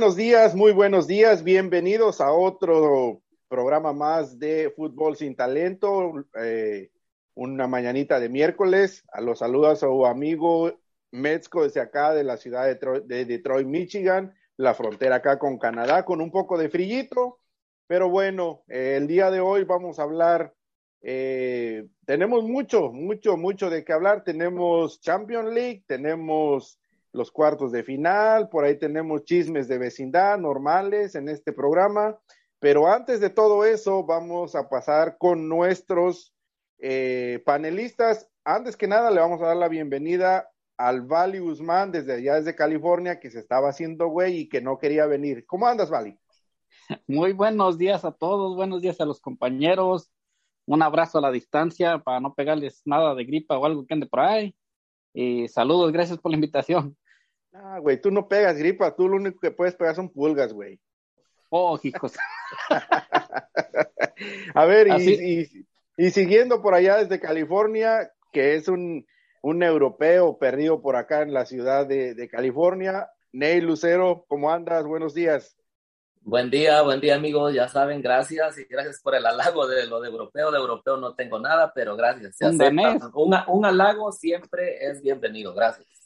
Buenos días, muy buenos días. Bienvenidos a otro programa más de Fútbol sin Talento. Eh, una mañanita de miércoles. A los saludos a su amigo Metzko desde acá de la ciudad de Detroit, Michigan, la frontera acá con Canadá, con un poco de frillito. Pero bueno, eh, el día de hoy vamos a hablar. Eh, tenemos mucho, mucho, mucho de qué hablar. Tenemos Champions League, tenemos los cuartos de final, por ahí tenemos chismes de vecindad normales en este programa, pero antes de todo eso vamos a pasar con nuestros eh, panelistas. Antes que nada le vamos a dar la bienvenida al Vali Guzmán desde allá desde California que se estaba haciendo güey y que no quería venir. ¿Cómo andas, Vali? Muy buenos días a todos, buenos días a los compañeros. Un abrazo a la distancia para no pegarles nada de gripa o algo que ande por ahí. Y saludos, gracias por la invitación. Ah, güey, tú no pegas gripa, tú lo único que puedes pegar son pulgas, güey. Oh, hijos. a ver, y, y, siguiendo por allá desde California, que es un, un europeo perdido por acá en la ciudad de, de California, Ney Lucero, ¿cómo andas? Buenos días. Buen día, buen día amigos, ya saben, gracias y gracias por el halago de lo de europeo, de europeo no tengo nada, pero gracias. Un, un halago siempre es bienvenido, gracias.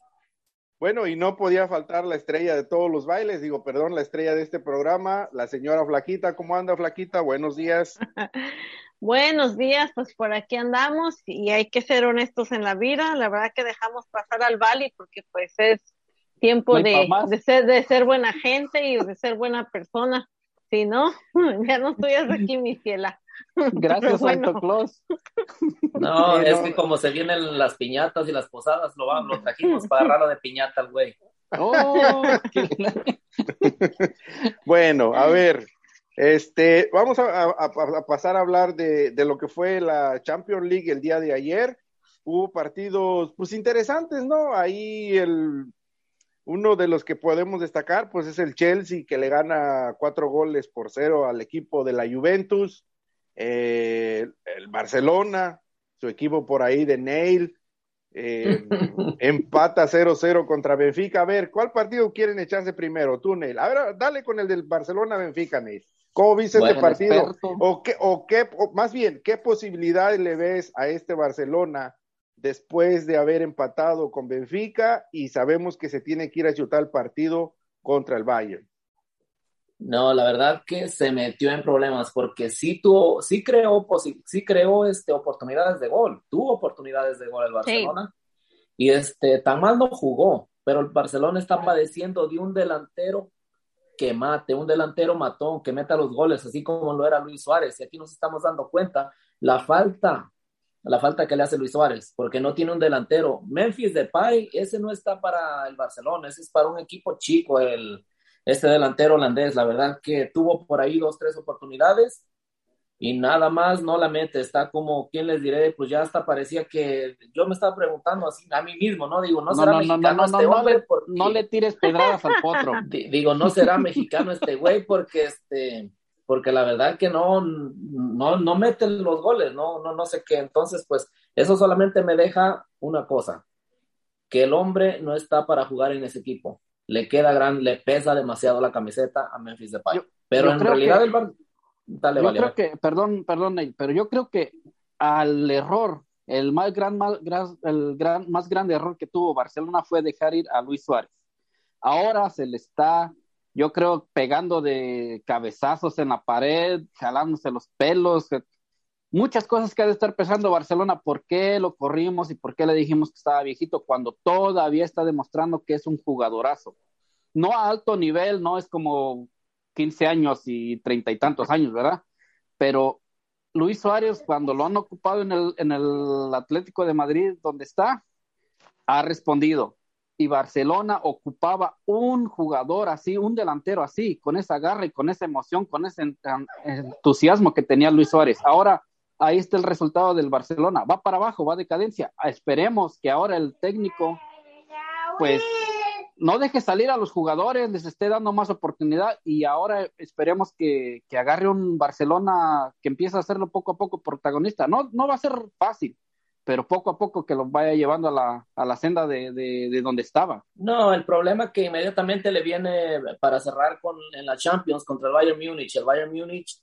Bueno, y no podía faltar la estrella de todos los bailes, digo, perdón, la estrella de este programa, la señora Flaquita. ¿Cómo anda, Flaquita? Buenos días. Buenos días, pues por aquí andamos y hay que ser honestos en la vida. La verdad que dejamos pasar al Bali porque pues es tiempo de, de, ser, de ser buena gente y de ser buena persona. Si no, ya no estoy aquí, mi fiela. Gracias, Santo Claus. No, es que como se vienen las piñatas y las posadas, lo, lo trajimos para agarrarlo de piñata al güey. Oh, bueno, a ver, este, vamos a, pasar a hablar de, de, lo que fue la Champions League el día de ayer. Hubo partidos, pues interesantes, ¿no? Ahí el, uno de los que podemos destacar, pues es el Chelsea que le gana cuatro goles por cero al equipo de la Juventus. Eh, el Barcelona, su equipo por ahí de Neil, eh, empata 0-0 contra Benfica. A ver, ¿cuál partido quieren echarse primero? Tú, Neil. A ver, dale con el del Barcelona-Benfica, Neil. ¿Cómo viste este partido? O, qué, o qué, más bien, ¿qué posibilidades le ves a este Barcelona después de haber empatado con Benfica y sabemos que se tiene que ir a chutar el partido contra el Bayern? No, la verdad que se metió en problemas porque sí tuvo, sí creó, sí creó este, oportunidades de gol, tuvo oportunidades de gol el Barcelona y este, tan mal no jugó, pero el Barcelona está padeciendo de un delantero que mate, un delantero matón, que meta los goles, así como lo era Luis Suárez. Y aquí nos estamos dando cuenta la falta, la falta que le hace Luis Suárez, porque no tiene un delantero. Memphis Depay, ese no está para el Barcelona, ese es para un equipo chico, el, este delantero holandés, la verdad que tuvo por ahí dos, tres oportunidades y nada más no la mete, está como, ¿quién les diré? Pues ya hasta parecía que yo me estaba preguntando así a mí mismo, ¿no? Digo, ¿no, será mexicano este hombre? No le tires pedradas al potro. Digo, ¿no será mexicano este güey? Porque este, porque la verdad que no, no, no mete los goles, no, no, no sé qué. Entonces, pues, eso solamente me deja una cosa, que el hombre no está para jugar en ese equipo le queda grande, le pesa demasiado la camiseta a Memphis Depay. pero en realidad el Bar... Dale, yo creo que, perdón, perdón, pero yo creo que al error, el más gran, más, el gran, más grande error que tuvo Barcelona fue dejar ir a Luis Suárez. Ahora se le está, yo creo, pegando de cabezazos en la pared, jalándose los pelos, muchas cosas que ha de estar pensando Barcelona, por qué lo corrimos y por qué le dijimos que estaba viejito cuando todavía está demostrando que es un jugadorazo. No a alto nivel, no es como 15 años y treinta y tantos años, ¿verdad? Pero Luis Suárez, cuando lo han ocupado en el, en el Atlético de Madrid, donde está, ha respondido. Y Barcelona ocupaba un jugador así, un delantero así, con esa garra y con esa emoción, con ese entusiasmo que tenía Luis Suárez. Ahora ahí está el resultado del Barcelona. Va para abajo, va decadencia. Esperemos que ahora el técnico, pues, no deje salir a los jugadores, les esté dando más oportunidad y ahora esperemos que, que agarre un Barcelona que empiece a hacerlo poco a poco protagonista. No, no va a ser fácil, pero poco a poco que lo vaya llevando a la, a la senda de, de, donde estaba. No, el problema que inmediatamente le viene para cerrar con, en la Champions contra el Bayern Múnich. El Bayern Múnich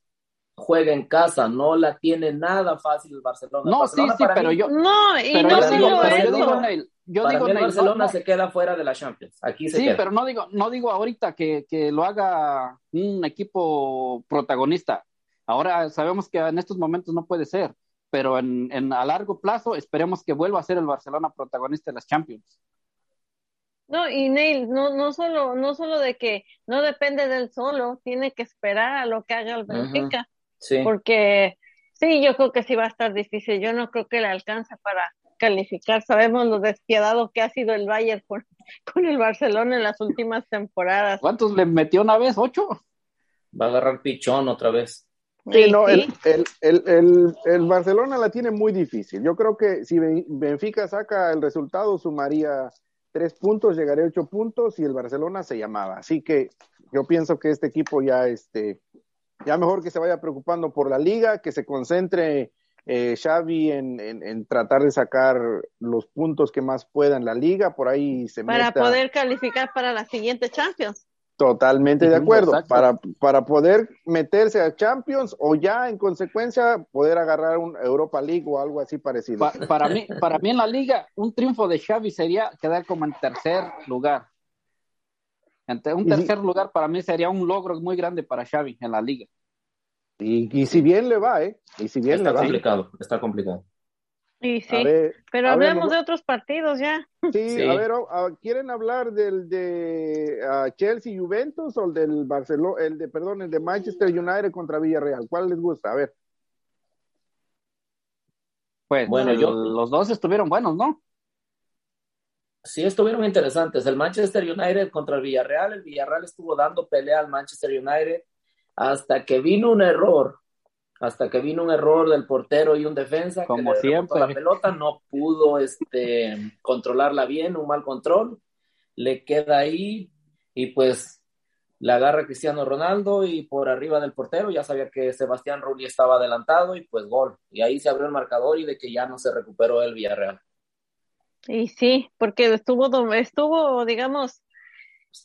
juega en casa, no la tiene nada fácil el Barcelona. No, sí, sí, pero yo. No, y no solo eso. Yo digo, el Barcelona se queda fuera de la Champions. Aquí se sí, pero no digo, no digo ahorita que, que lo haga un equipo protagonista. Ahora sabemos que en estos momentos no puede ser pero en, a largo plazo esperemos que vuelva a ser el Barcelona protagonista de las Champions. No, y Neil, no, no solo, no solo de que no depende del solo, tiene que esperar a lo que haga el Benfica. Sí. Porque sí, yo creo que sí va a estar difícil. Yo no creo que le alcance para calificar. Sabemos lo despiadado que ha sido el Bayern con, con el Barcelona en las últimas temporadas. ¿Cuántos le metió una vez? ¿Ocho? Va a agarrar pichón otra vez. Sí, no, el, el, el, Barcelona la tiene muy difícil. Yo creo que si Benfica saca el resultado, sumaría tres puntos, llegaría a ocho puntos y el Barcelona se llamaba. Así que yo pienso que este equipo ya, este, ya mejor que se vaya preocupando por la liga, que se concentre eh, Xavi en, en, tratar de sacar los puntos que más pueda en la liga, por ahí se Para poder calificar para la siguiente Champions. Totalmente de acuerdo. Para, para poder meterse a Champions o ya en consecuencia poder agarrar un Europa League o algo así parecido. para, mí, para mí en la liga, un triunfo de Xavi sería quedar como en tercer lugar. Un tercer lugar para mí sería un logro muy grande para Xavi en la liga. Y, si bien le va, ¿eh? Y si bien está le complicado, está complicado. Sí, sí. Pero hablemos de otros partidos ya. Sí, a ver, ¿quieren hablar del de Chelsea Juventus o el del Barcelona, el de, perdón, el de Manchester United contra Villarreal? ¿Cuál les gusta? A ver. Pues bueno, yo, los dos estuvieron buenos, ¿no? Sí, estuvieron interesantes. El Manchester United contra el Villarreal, el Villarreal estuvo dando pelea al Manchester United hasta que vino un error hasta que vino un error del portero y un defensa como siempre la pelota no pudo este controlarla bien un mal control le queda ahí y pues la agarra Cristiano Ronaldo y por arriba del portero ya sabía que Sebastián Rulli estaba adelantado y pues gol. Y ahí se abrió el marcador y de que ya no se recuperó el Villarreal y sí porque estuvo estuvo digamos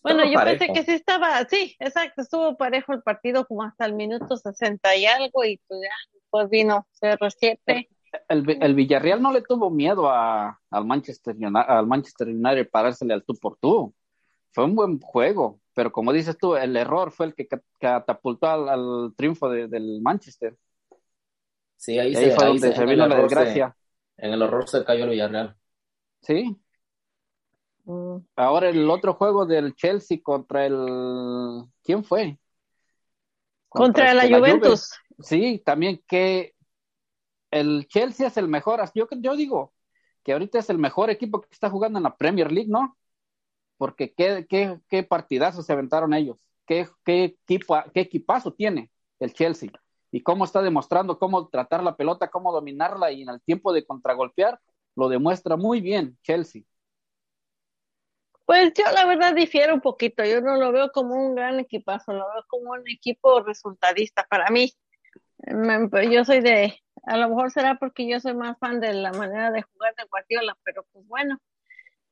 bueno, yo pensé que sí estaba, sí, exacto, estuvo parejo el partido como hasta el minuto 60 y algo y pues ya después vino CR7. El, el Villarreal no le tuvo miedo a, al, Manchester, al Manchester United parársele al tú por tú. Fue un buen juego, pero como dices tú, el error fue el que catapultó al, triunfo del Manchester. Sí, ahí, se, fue donde se, vino la desgracia. en el horror se cayó el Villarreal. Sí, Mm. Ahora el otro juego del Chelsea contra el... ¿Quién fue? Contra, la, Juventus. Sí, también que el Chelsea es el mejor. Yo, yo digo que ahorita es el mejor equipo que está jugando en la Premier League, ¿no? Porque qué, qué, qué partidazos se aventaron ellos. Qué, qué, equipo, qué equipazo tiene el Chelsea. Y cómo está demostrando cómo tratar la pelota, cómo dominarla y en el tiempo de contragolpear, lo demuestra muy bien Chelsea. Pues yo la verdad difiero un poquito, yo no lo veo como un gran equipazo, lo veo como un equipo resultadista para mí. Yo soy de, a lo mejor será porque yo soy más fan de la manera de jugar de Guardiola, pero pues bueno,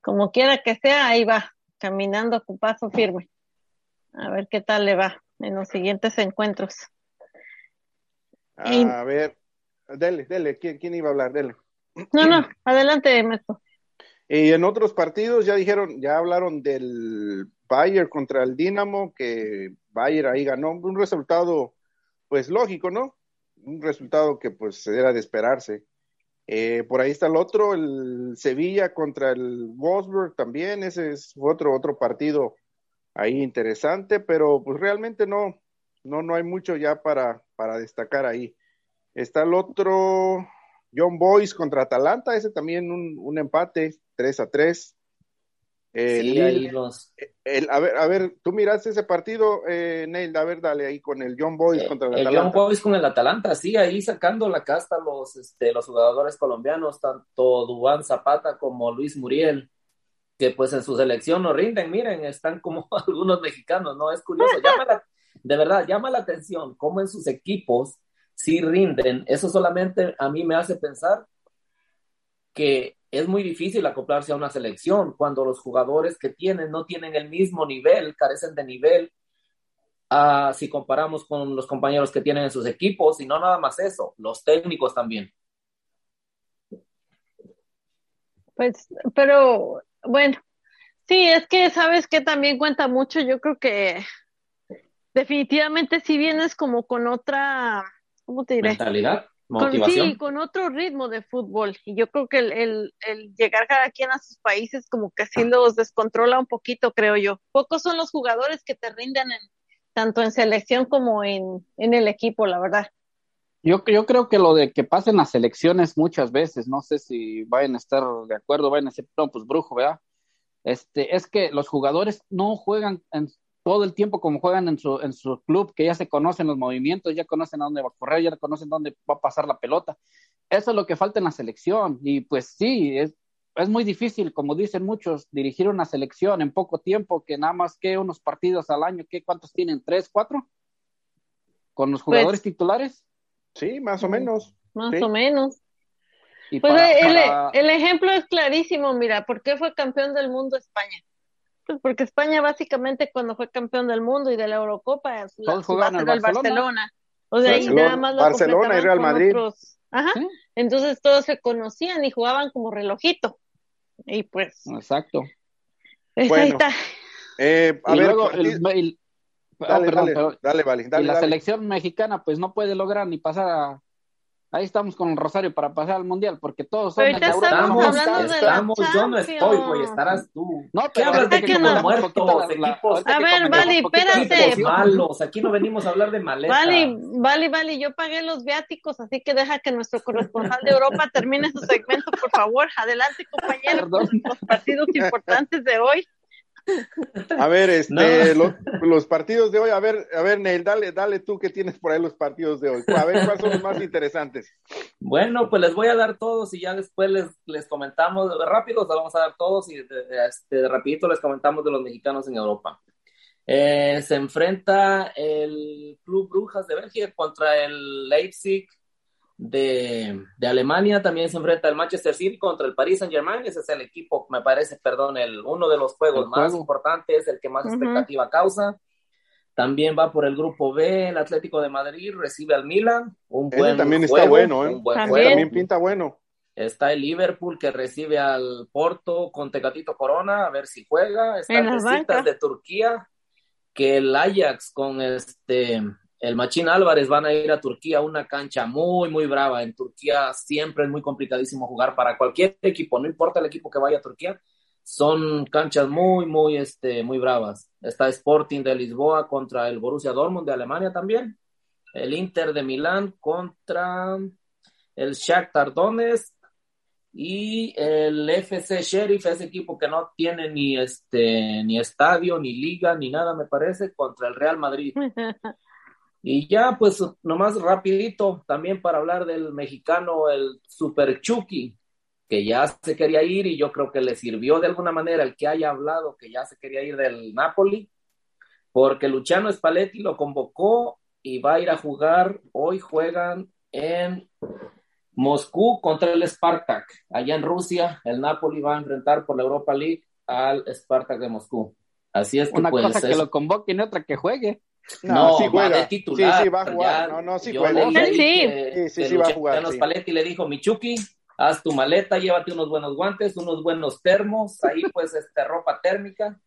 como quiera que sea, ahí va, caminando con paso firme. A ver qué tal le va en los siguientes encuentros. A ver, dele, dele, ¿quién, quién iba a hablar? Dele. No, no, adelante, Mesto. Y en otros partidos ya dijeron, ya hablaron del Bayern contra el Dinamo, que Bayern ahí ganó un resultado, pues lógico, ¿no? Un resultado que pues era de esperarse. Eh, por ahí está el otro, el Sevilla contra el Wolfsburg también, ese es otro, otro partido ahí interesante, pero pues realmente no, no, no hay mucho ya para, para destacar ahí. Está el otro, John Boyce contra Atalanta, ese también un, un empate, 3 a 3. sí, ahí los... a, ver, a ver, tú miraste ese partido, eh, Neil, a ver, dale ahí con el John Boyce contra el, Atalanta. John Boyce con el Atalanta, sí, ahí sacando la casta los, este, los jugadores colombianos, tanto Dubán Zapata como Luis Muriel, que pues en su selección no rinden, miren, están como algunos mexicanos, ¿no? Es curioso, llama de verdad, llama la atención cómo en sus equipos sí rinden. Eso solamente a mí me hace pensar que es muy difícil acoplarse a una selección cuando los jugadores que tienen no tienen el mismo nivel, carecen de nivel, si comparamos con los compañeros que tienen en sus equipos, y no nada más eso, los técnicos también. Pues, pero bueno, sí, es que sabes que también cuenta mucho, yo creo que definitivamente si vienes como con otra, ¿cómo te diré? Mentalidad. Con, sí, con otro ritmo de fútbol. Y yo creo que el, el, el, llegar cada quien a sus países como que así los descontrola un poquito, creo yo. Pocos son los jugadores que te rinden en, tanto en selección como en, en el equipo, la verdad. Yo, yo creo que lo de que pasen las selecciones muchas veces, no sé si vayan a estar de acuerdo, vayan a decir, no, pues brujo, ¿verdad? Este, es que los jugadores no juegan en, todo el tiempo como juegan en su, en su club, que ya se conocen los movimientos, ya conocen a dónde va a correr, ya conocen dónde va a pasar la pelota. Eso es lo que falta en la selección. Y pues sí, es, es muy difícil, como dicen muchos, dirigir una selección en poco tiempo, que nada más que unos partidos al año, ¿qué, ¿cuántos tienen? ¿Tres, cuatro? ¿Con los pues jugadores titulares? Sí, más o menos. Más o menos. pues el, el, ejemplo es clarísimo, mira, ¿por qué fue campeón del mundo España? Pues porque España básicamente cuando fue campeón del mundo y de la Eurocopa, todos jugaban en el Barcelona. O sea, ahí nada más lo Barcelona y Real Madrid. Ajá. Entonces todos se conocían y jugaban como relojito. Y pues. Exacto. Pues ahí está. Eh, a y ver, luego el, el, Dale, oh, perdón, dale, pero- dale, vale, dale, y la dale. selección mexicana pues no puede lograr ni pasar a... Ahí estamos con el Rosario para pasar al Mundial, porque todos son Pero de ahorita Europa. estamos Estamos, hablando de la estamos, yo no estoy, güey, estarás tú. No, ¿Qué pero hablas de equipos nos- muertos, la- equipos, A ver, Vali, espérate. malos? Aquí no venimos a hablar de maleta. Vale, vale, vale, yo pagué los viáticos, así que deja que nuestro corresponsal de Europa termine su segmento, por favor. Adelante, compañero, Perdón. los partidos importantes de hoy. A ver, este, No. los partidos de hoy, a ver, a ver, Neil, dale, dale tú que tienes por ahí los partidos de hoy. A ver, ¿cuáles son los más interesantes? Bueno, pues les voy a dar todos y ya después les, les comentamos, rápido, os vamos a dar todos y este, rapidito les comentamos de los mexicanos en Europa. Eh, se enfrenta el Club Brujas de Bélgica contra el Leipzig de, de Alemania. También se enfrenta el Manchester City contra el Paris Saint Germain. Ese es el equipo, me parece, perdón, el, uno de los juegos El más juego. importantes, el que más expectativa causa. También va por el grupo B, el Atlético de Madrid recibe al Milan. Un Ese buen también está juego, bueno, ¿eh? un buen También. juego. También pinta bueno. Está el Liverpool que recibe al Porto con Tecatito Corona, a ver si juega. Está En el la Besiktas banca. de Turquía, que el Ajax con este el Machín Álvarez van a ir a Turquía, una cancha muy, muy brava. En Turquía siempre es muy complicadísimo jugar para cualquier equipo, no importa el equipo que vaya a Turquía, son canchas muy, muy, este, muy bravas. Está Sporting de Lisboa contra el Borussia Dortmund de Alemania también. El Inter de Milán contra el Shakhtar Donetsk y el FC Sheriff, ese equipo que no tiene ni este ni estadio, ni liga, ni nada, me parece, contra el Real Madrid. Y ya, pues, nomás rapidito, también para hablar del mexicano, el Super Chucky, que ya se quería ir y yo creo que le sirvió de alguna manera el que haya hablado que ya se quería ir del Napoli, porque Luciano Spalletti lo convocó y va a ir a jugar, hoy juegan en Moscú contra el Spartak, allá en Rusia, el Napoli va a enfrentar por la Europa League al Spartak de Moscú. Así es que Una pues cosa que lo convoquen otra que juegue. No, sí va juega. de titular. Sí, sí, va a jugar. ya. No, no, sí Yo juega. Sí. que- Sí, sí, sí va a jugar, sí. Spalletti le dijo, Michuki, haz tu maleta, llévate unos buenos guantes, unos buenos termos, ahí pues este, ropa térmica.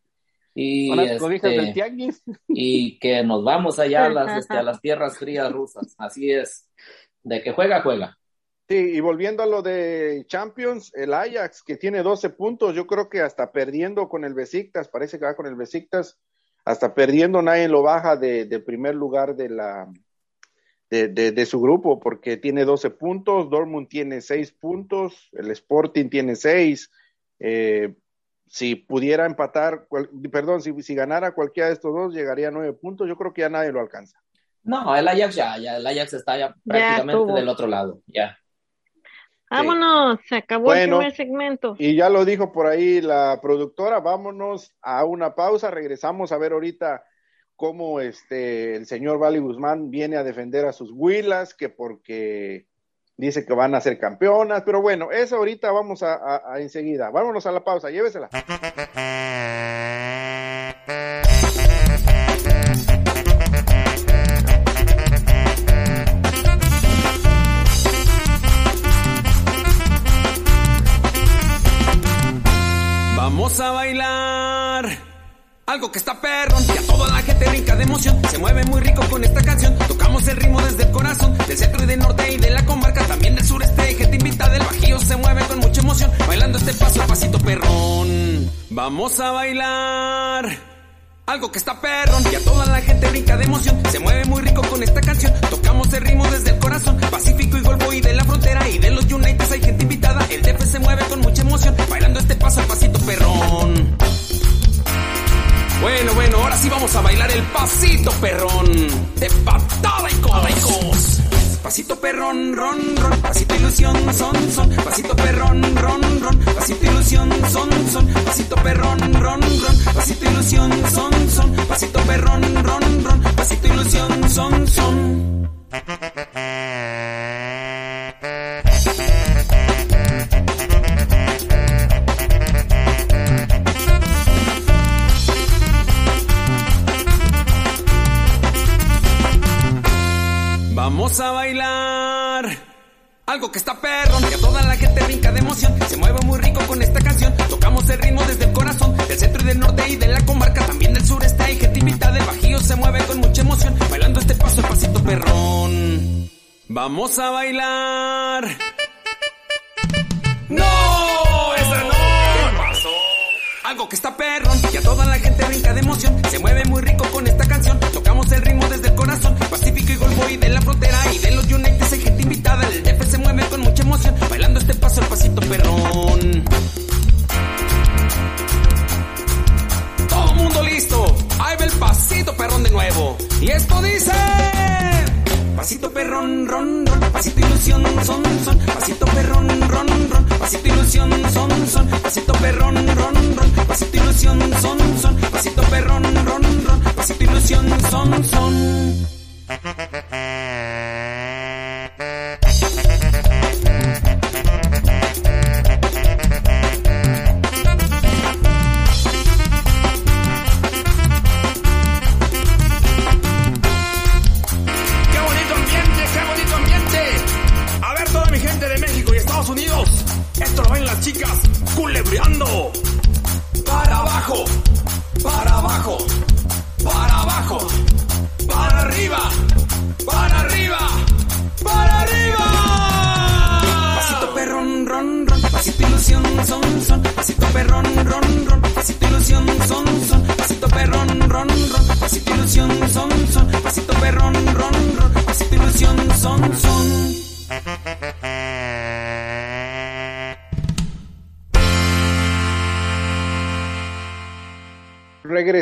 Y, este, del tianguis. y que nos vamos allá a las, este, a las tierras frías rusas. Así es. De que juega, juega. Sí, y volviendo a lo de Champions, el Ajax que tiene 12 puntos, yo creo que hasta perdiendo con el Besiktas, parece que va con el Besiktas, hasta perdiendo nadie lo baja de, de primer lugar de la de, de- de su grupo, porque tiene 12 puntos, Dortmund tiene 6 puntos, el Sporting tiene 6. Eh, si pudiera empatar, cual- perdón, si, si ganara cualquiera de estos dos, llegaría a 9 puntos, yo creo que ya nadie lo alcanza. No, el Ajax ya, ya, el Ajax está ya prácticamente del otro lado. Ya. Vámonos, se acabó Bueno. el primer segmento. Y ya lo dijo por ahí la productora, vámonos a una pausa, regresamos a ver ahorita cómo este el señor Vali Guzmán viene a defender a sus huilas, que porque dice que van a ser campeonas, pero bueno, eso ahorita vamos a, a enseguida. Vámonos a la pausa, llévesela. Algo que está perrón y a toda la gente rica de emoción. Se mueve muy rico con esta canción. Tocamos el ritmo desde el corazón. Del centro y del norte y de la comarca. También del sureste. Gente invitada del bajío se mueve con mucha emoción. Bailando este paso a pasito perrón. Vamos a bailar. Algo que está perrón y a toda la gente rica de emoción. Se mueve muy rico con esta canción. Vamos a bailar el pasito perrón. De patada y cos. Pasito perrón, ron, ron. Pasito ilusión, son, son. Pasito perrón, ron, ron. Pasito ilusión, son, son. Pasito perrón, ron, ron. Pasito ilusión, son, son. Pasito perrón, ron, ron. Pasito ilusión, son, son. Algo que está perrón, que a toda la gente brinca de emoción. Se mueve muy rico con esta canción. Tocamos el ritmo desde el corazón, del centro y del norte y de la comarca. También del sureste hay gente invitada. El bajío se mueve con mucha emoción. Bailando este paso, el pasito perrón. Vamos a bailar. ¡No! ¡Esa no! ¿Qué pasó? Algo que está perrón, que a toda la gente brinca de emoción. Se mueve muy rico con esta canción. Tocamos el ritmo desde el corazón. Pacífico y Golfo y de la frontera y de perrón, ron, ron, pasito ilusión, son, son, pasito perrón, ron, ron, pasito ilusión, son, son, pasito perrón, ron, ron, pasito ilusión, son, son, pasito perrón, ron, ron, pasito ilusión, son, son.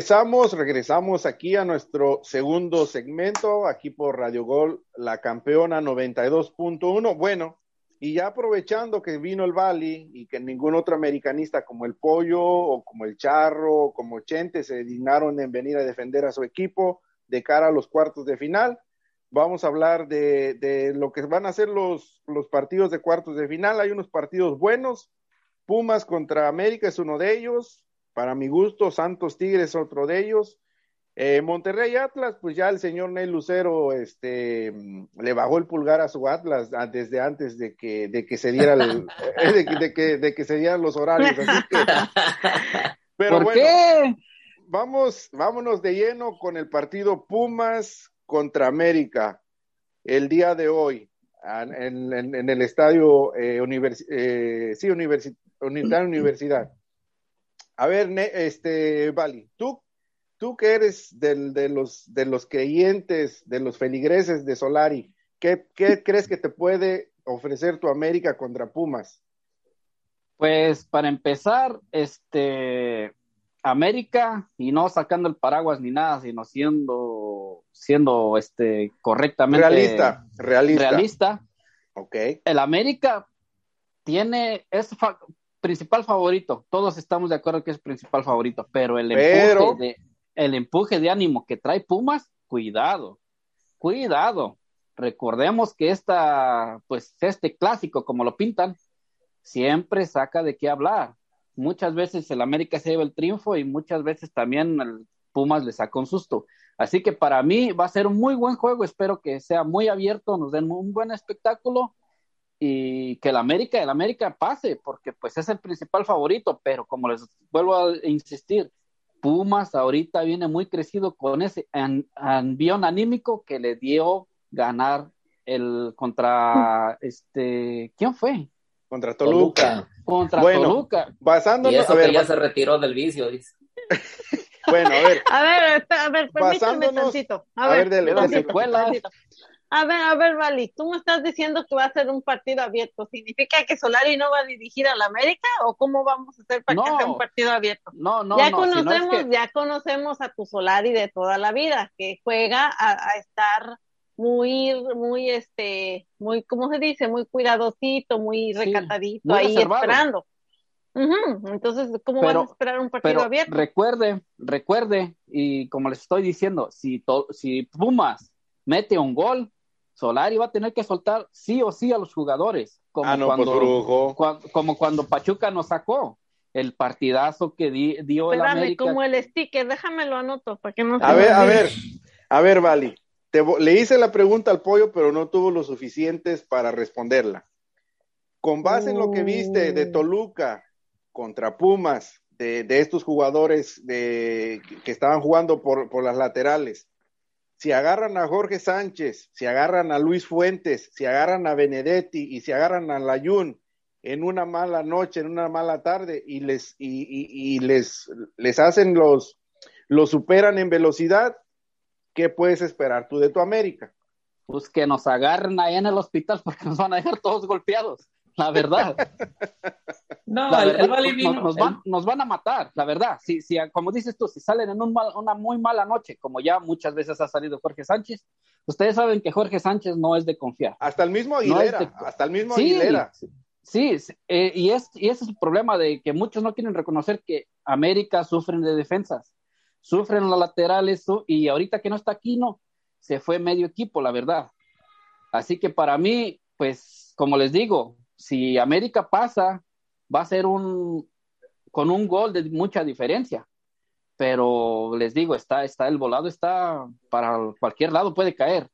Regresamos, aquí a nuestro segundo segmento, aquí por Radio Gol, la campeona 92.1. Bueno, y ya aprovechando que vino el Bali y que ningún otro americanista como el Pollo o como el Charro o como Chente se dignaron en venir a defender a su equipo de cara a los cuartos de final, vamos a hablar de, de lo que van a ser los, los partidos de cuartos de final. Hay unos partidos buenos, Pumas contra América es uno de ellos, para mi gusto, Santos Tigres otro de ellos. Eh, Monterrey Atlas, pues ya el señor Ney Lucero este, le bajó el pulgar a su Atlas desde antes de que, de que se diera el, de, que, de, que, de, que, se dieran los horarios. Así que, pero ¿Por bueno, qué? Vamos, vámonos de lleno con el partido Pumas contra América el día de hoy en, en, en el estadio eh, univers, eh, sí, universi Unidad Universidad. A ver, este, Vali, tú, tú que eres del, de, los, de los creyentes, de los feligreses de Solari, ¿qué, ¿qué, crees que te puede ofrecer tu América contra Pumas? Pues para empezar, este, América, y no sacando el paraguas ni nada, sino siendo, siendo este, correctamente realista, realista. realista. Ok. El América tiene, es principal favorito, todos estamos de acuerdo que es principal favorito, pero el pero... empuje de, el empuje de ánimo que trae Pumas, cuidado, cuidado. recordemos que esta, pues este clásico, como lo pintan, siempre saca de qué hablar. Muchas veces el América se lleva el triunfo y muchas veces también el Pumas le saca un susto. Así que para mí va a ser un muy buen juego, espero que sea muy abierto, nos den un buen espectáculo y que el América, el América pase, porque pues es el principal favorito, pero como les vuelvo a insistir, Pumas ahorita viene muy crecido con ese envión anímico que le dio ganar el contra este ¿quién fue? Contra Toluca. Contra Toluca. Basándonos, y eso a ver, que ya se retiró del vicio, dice. bueno, a ver. A ver, a ver, permítame tantito. A, ver, de, la secuela. A ver, a ver, Vali, tú me estás diciendo que va a ser un partido abierto. ¿Significa que Solari no va a dirigir a la América o cómo vamos a hacer para que sea un partido abierto? No, no, ya conocemos, ya conocemos a tu Solari de toda la vida, que juega a, estar muy, muy, este, muy, ¿cómo se dice? Muy cuidadosito, muy recatadito, ahí esperando. Entonces, ¿cómo van a esperar un partido abierto? Recuerde, recuerde, y como les estoy diciendo, si, si Pumas mete un gol, Solari va a tener que soltar sí o sí a los jugadores, como, ah, pues, cuando, como cuando Pachuca nos sacó el partidazo que dio el América. como el sticker, déjame lo anoto para que no A ver, a ver, a ver, Vali, le hice la pregunta al pollo, pero no tuvo lo suficientes para responderla. Con base en lo que viste de uh. Toluca contra Pumas, de, estos jugadores de, que estaban jugando por, por las laterales, si agarran a Jorge Sánchez, si agarran a Luis Fuentes, si agarran a Benedetti y si agarran a Layun en una mala noche, en una mala tarde y les y, les les hacen los los superan en velocidad, ¿qué puedes esperar tú de tu América? Pues que nos agarren ahí en el hospital porque nos van a dejar todos golpeados la verdad. No, nos, van, nos, van, a matar, la verdad. Si, si, como dices tú, si salen en una muy mala noche, como ya muchas veces ha salido Jorge Sánchez, ustedes saben que Jorge Sánchez no es de confiar. Hasta el mismo Aguilera, hasta el mismo Aguilera. Sí, eh, y, es, y ese es el problema de que muchos no quieren reconocer que América sufren de defensas, sufren los laterales, y ahorita que no está aquí, no, se fue medio equipo, la verdad. Así que para mí, pues, como les digo, si América pasa, va a ser un con un gol de mucha diferencia. Pero les digo, está, está el volado, está para cualquier lado puede caer.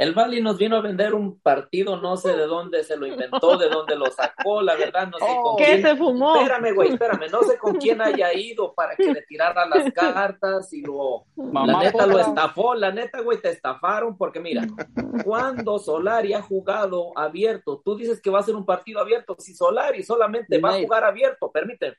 El Bali nos vino a vender un partido, no sé de dónde se lo inventó, de dónde lo sacó, la verdad, no sé oh, con ¿Qué se fumó? Espérame, güey, espérame, no sé con quién haya ido para que le tirara las cartas y lo. la neta lo estafó, la neta, güey, te estafaron, porque mira, cuando Solari ha jugado abierto, tú dices que va a ser un partido abierto, si Solari solamente va a jugar abierto, permíteme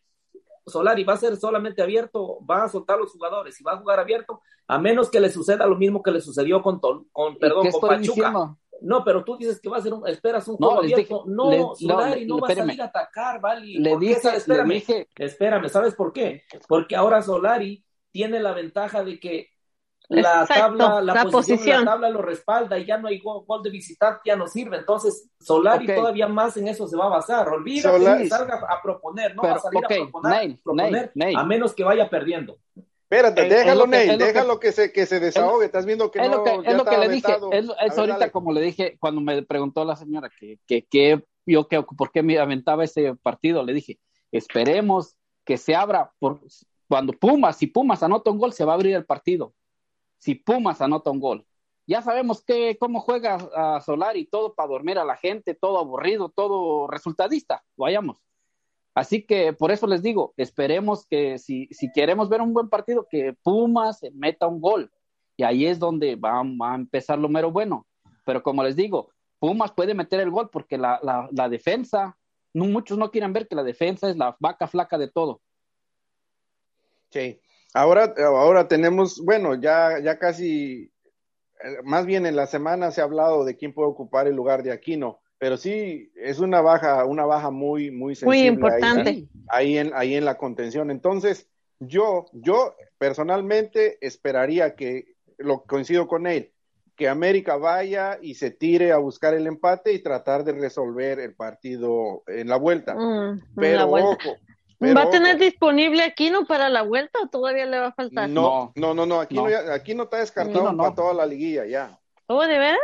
Solari va a ser solamente abierto, va a soltar los jugadores y va a jugar abierto, a menos que le suceda lo mismo que le sucedió con, con perdón, con Pachuca. No, pero tú dices que va a ser un, esperas un juego abierto. no, Solari no, va a salir a atacar, ¿vale? Le dije, espérame, espérame, ¿sabes por qué? Porque ahora Solari tiene la ventaja de que la tabla, la, posición, la tabla lo respalda y ya no hay gol, de visitar, ya no sirve. Entonces, Solari todavía más en eso se va a basar. Olvídate que salga a proponer, no va a salir a proponer, a menos que vaya perdiendo. Espérate, déjalo, Ney, déjalo que, se, que se desahogue. Estás viendo que es no. Lo que, es lo que le dije. Es, ahorita, como le dije, cuando me preguntó la señora que, que, que yo, que, por qué me aventaba ese partido, le dije, esperemos que se abra. Por, cuando Pumas, si Pumas anota un gol, se va a abrir el partido si Pumas anota un gol. Ya sabemos que, cómo juega a Solar y todo para dormir a la gente, todo aburrido, todo resultadista, vayamos. Así que por eso les digo, esperemos que si, si queremos ver un buen partido, que Pumas meta un gol. Y ahí es donde va, a empezar lo mero bueno. Pero como les digo, Pumas puede meter el gol porque la, la, defensa, muchos no quieren ver que la defensa es la vaca flaca de todo. Sí, Ahora, ahora tenemos, bueno, ya, ya casi, eh, más bien en la semana se ha hablado de quién puede ocupar el lugar de Aquino, pero sí es una baja, una baja muy, muy sensible. Muy importante. Ahí, en, ahí en la contención. Entonces, yo, yo personalmente esperaría que, lo coincido con él, que América vaya y se tire a buscar el empate y tratar de resolver el partido en la vuelta. Mm, pero ojo, ¿Va a tener disponible Aquino para la vuelta o todavía le va a faltar? No, no, no, no, aquí no, aquí no está descartado para toda la liguilla ya. ¿Oh, de veras?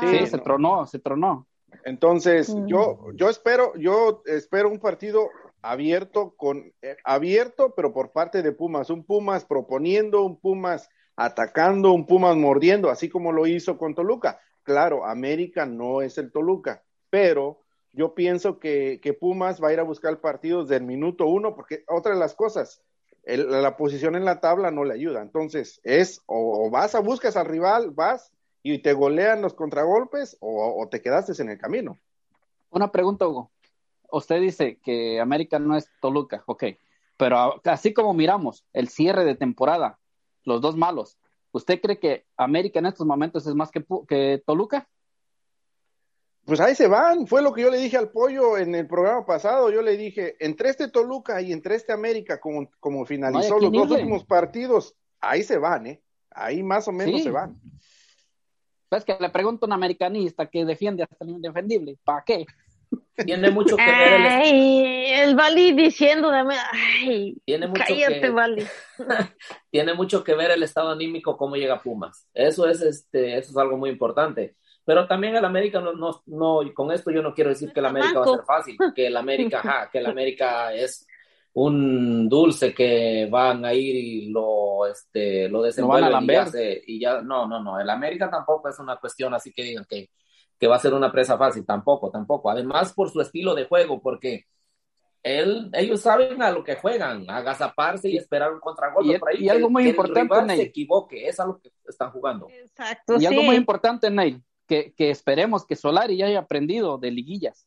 Sí, se tronó, se tronó. Entonces, mm. yo, yo espero, yo espero un partido abierto con eh, abierto, pero por parte de Pumas, un Pumas proponiendo, un Pumas atacando, un Pumas mordiendo, así como lo hizo con Toluca. Claro, América no es el Toluca, pero yo pienso que, Pumas va a ir a buscar partidos del minuto uno, porque otra de las cosas, la posición en la tabla no le ayuda. Entonces, es o, vas a buscas al rival, vas y te golean los contragolpes, o, o te quedaste en el camino. Una pregunta, Hugo usted dice que América no es Toluca, ok, pero así como miramos el cierre de temporada, los dos malos, ¿usted cree que América en estos momentos es más que, que Toluca? Pues ahí se van, fue lo que yo le dije al pollo en el programa pasado, yo le dije, entre este Toluca y entre este América, como, como finalizó los dos últimos partidos, ahí se van, ¿eh? Ahí más o menos se van. Es que le pregunto a un americanista que defiende hasta el indefendible, ¿para qué? Tiene mucho que ver el... Ay, el Bali diciendo de ay, tiene mucho cállate, que... Bali. tiene mucho que ver el estado anímico cómo llega Pumas. Eso es este, eso es algo muy importante. Pero también el América no, no, no, con esto yo no quiero decir que el América va a ser fácil, que el América, ajá, que el América es un dulce que van a ir y lo, este, lo desenvuelven y, ya y ya, no, no, no, el América tampoco es una cuestión así que digan que que va a ser una presa fácil, tampoco, tampoco. Además, por su estilo de juego, porque él, ellos saben a lo que juegan, agazaparse y esperar un contragolpe y, por ahí. Y algo muy importante, el se equivoque, es a lo que están jugando. Exacto. Y algo muy importante, Neil, que, que esperemos que Solari ya haya aprendido de liguillas.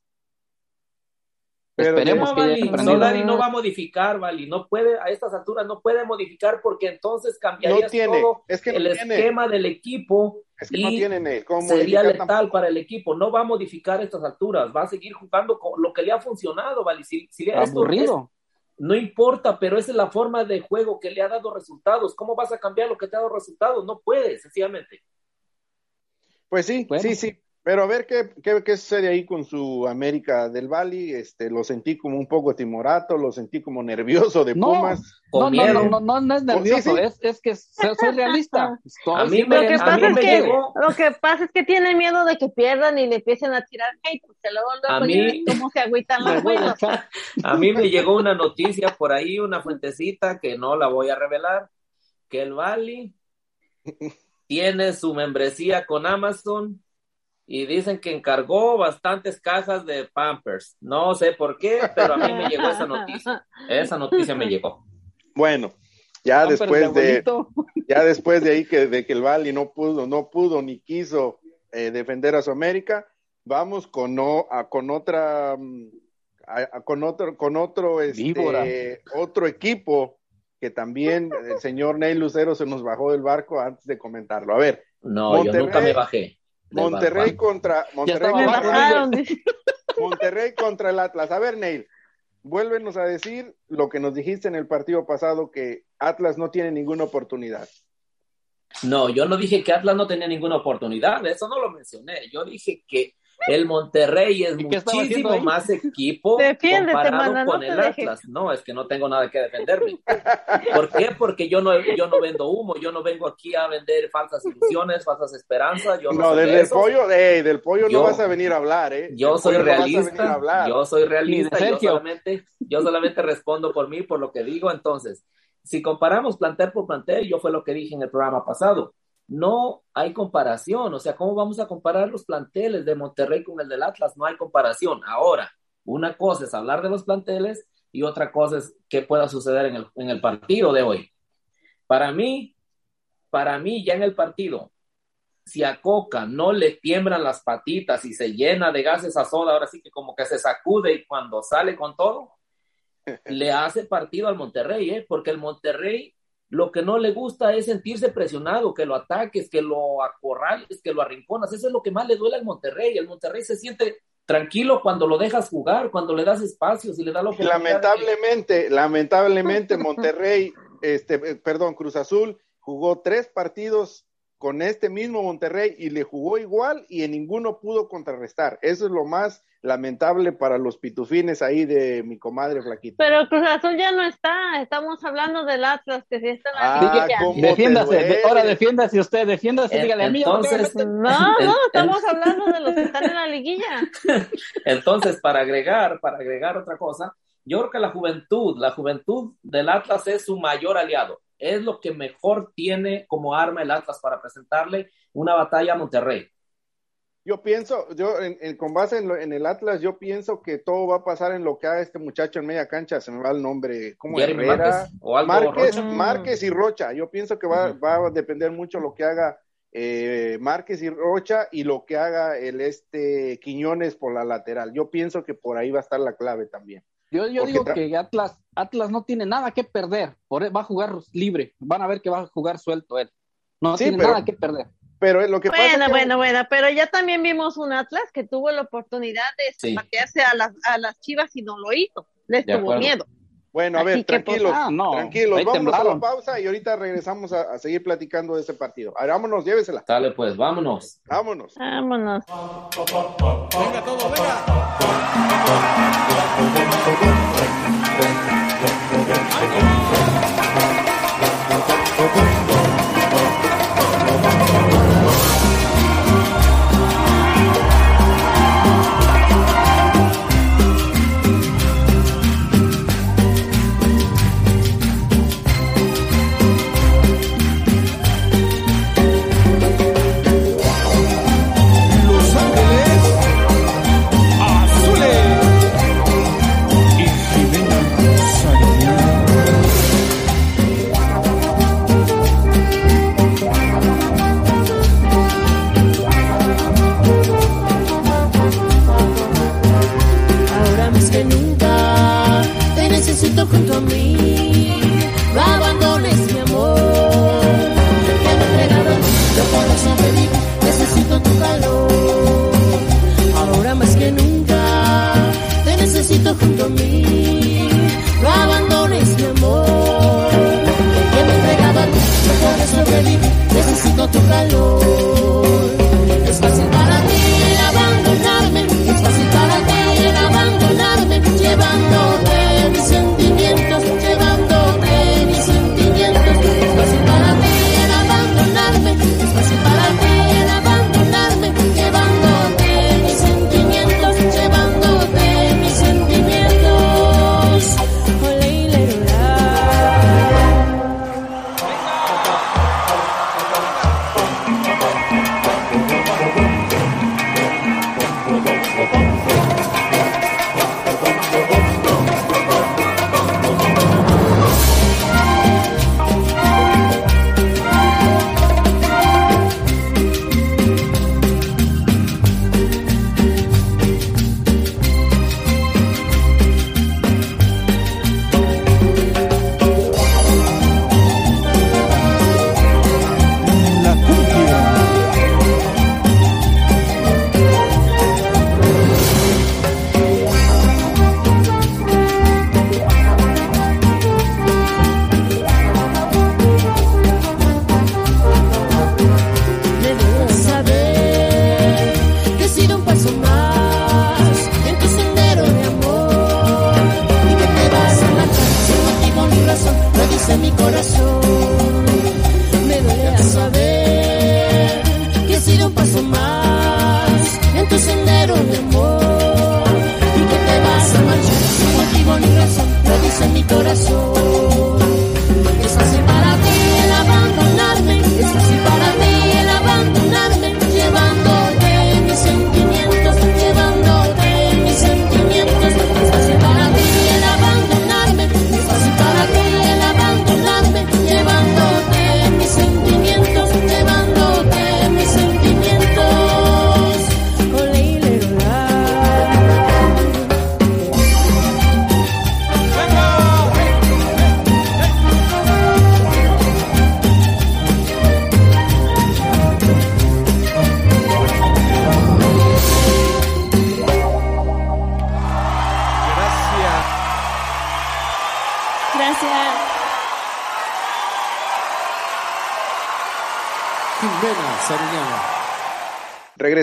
Esperemos que Solari no va a modificar, Vali, no puede, a estas alturas no puede modificar porque entonces cambiaría todo el esquema del equipo es que no tienen sería letal para el equipo. No va a modificar estas alturas, va a seguir jugando con lo que le ha funcionado, ¿vale? Si, si Aburrido. no importa, pero esa es la forma de juego que le ha dado resultados. ¿Cómo vas a cambiar lo que te ha dado resultados? No puedes, sencillamente. Pues sí, sí, sí. Pero a ver qué, qué, qué, sucede ahí con su América del Valle. Este, lo sentí como un poco timorato, lo sentí como nervioso de Pumas. No, no, no, no, no, es nervioso, Es, es que soy realista. a mí me, lo, que pasa es que, lo que pasa es que tiene miedo de que pierdan y le empiecen a tirar hate, porque luego, luego a mí, cómo se agüitan los buenos. A mí me llegó una noticia por ahí, una fuentecita que no la voy a revelar, que el Valle tiene su membresía con Amazon y dicen que encargó bastantes cajas de Pampers. No sé por qué, pero a mí me llegó esa noticia. Esa noticia me llegó. Bueno, ya después de, ya después de ahí que de que el Bali no pudo, no pudo ni quiso eh, defender a su América, vamos con no, a, con otra mm, con otro con otro este, otro equipo que también el señor Ney Lucero se nos bajó del barco antes de comentarlo. A ver. No, yo nunca me bajé. Monterrey contra Monterrey, Monterrey contra el Atlas. A ver, Neil, vuélvenos a decir lo que nos dijiste en el partido pasado que Atlas no tiene ninguna oportunidad. No, yo no dije que Atlas no tenía ninguna oportunidad, eso no lo mencioné. Yo dije que el Monterrey es muchísimo más equipo comparado con el Atlas. No, es que no tengo nada que defenderme. ¿Por qué? Porque yo no, yo no vendo humo, yo no vengo aquí a vender falsas ilusiones, falsas esperanzas. Yo no, del, del, pollo, del pollo no vas a venir a hablar, ¿eh? Yo soy realista, yo soy realista, yo solamente, yo solamente respondo por mí, por lo que digo. Entonces, si comparamos plantel por plantel, yo fue lo que dije en el programa pasado no hay comparación. O sea, ¿cómo vamos a comparar los planteles de Monterrey con el del Atlas? No hay comparación. Ahora, una cosa es hablar de los planteles y otra cosa es qué pueda suceder en el, en el partido de hoy. Para mí, para mí ya en el partido, si a Coca no le tiemblan las patitas y se llena de gases a soda, ahora sí que como que se sacude y cuando sale con todo, le hace partido al Monterrey, ¿eh? porque el Monterrey lo que no le gusta es sentirse presionado, que lo ataques, que lo acorrales, que lo arrinconas. Eso es lo que más le duele al Monterrey. El Monterrey se siente tranquilo cuando lo dejas jugar, cuando le das espacios y le da la oportunidad. Lamentablemente, lamentablemente Monterrey, este, perdón, Cruz Azul jugó tres partidos con este mismo Monterrey y le jugó igual y en ninguno pudo contrarrestar. Eso es lo más lamentable para los pitufines ahí de mi comadre Flaquita. Pero Cruz Azul ya no está, estamos hablando del Atlas que sí está en la ah, Defiéndase, ahora defiéndase usted, defiéndase, dígale a mí. Entonces, no, no, estamos hablando de los que están en la liguilla. Entonces, para agregar, para agregar otra cosa, yo creo que la juventud, la juventud del Atlas es su mayor aliado es lo que mejor tiene como arma el Atlas para presentarle una batalla a Monterrey. Yo pienso, yo con base en, el Atlas, yo pienso que todo va a pasar en lo que haga este muchacho en media cancha, se me va el nombre, como Herrera, Márquez, Márquez, y Rocha. Yo pienso que va, a depender mucho lo que haga eh, Márquez y Rocha y lo que haga el este Quiñones por la lateral. Yo pienso que por ahí va a estar la clave también. Yo, digo que Atlas, Atlas no tiene nada que perder, por, va a jugar libre, van a ver que va a jugar suelto él. No tiene nada que perder. Pero lo que bueno, bueno, bueno, pero ya también vimos un Atlas que tuvo la oportunidad de patearse a las, a las Chivas y no lo hizo. Les tuvo miedo. Bueno, a ver, pues, tranquilos, ah, no. tranquilos, Ahí vámonos a la pausa y ahorita regresamos a, a seguir platicando de ese partido. A ver, vámonos, llévesela. Dale pues, vámonos. Vámonos. Vámonos. Venga todo, venga.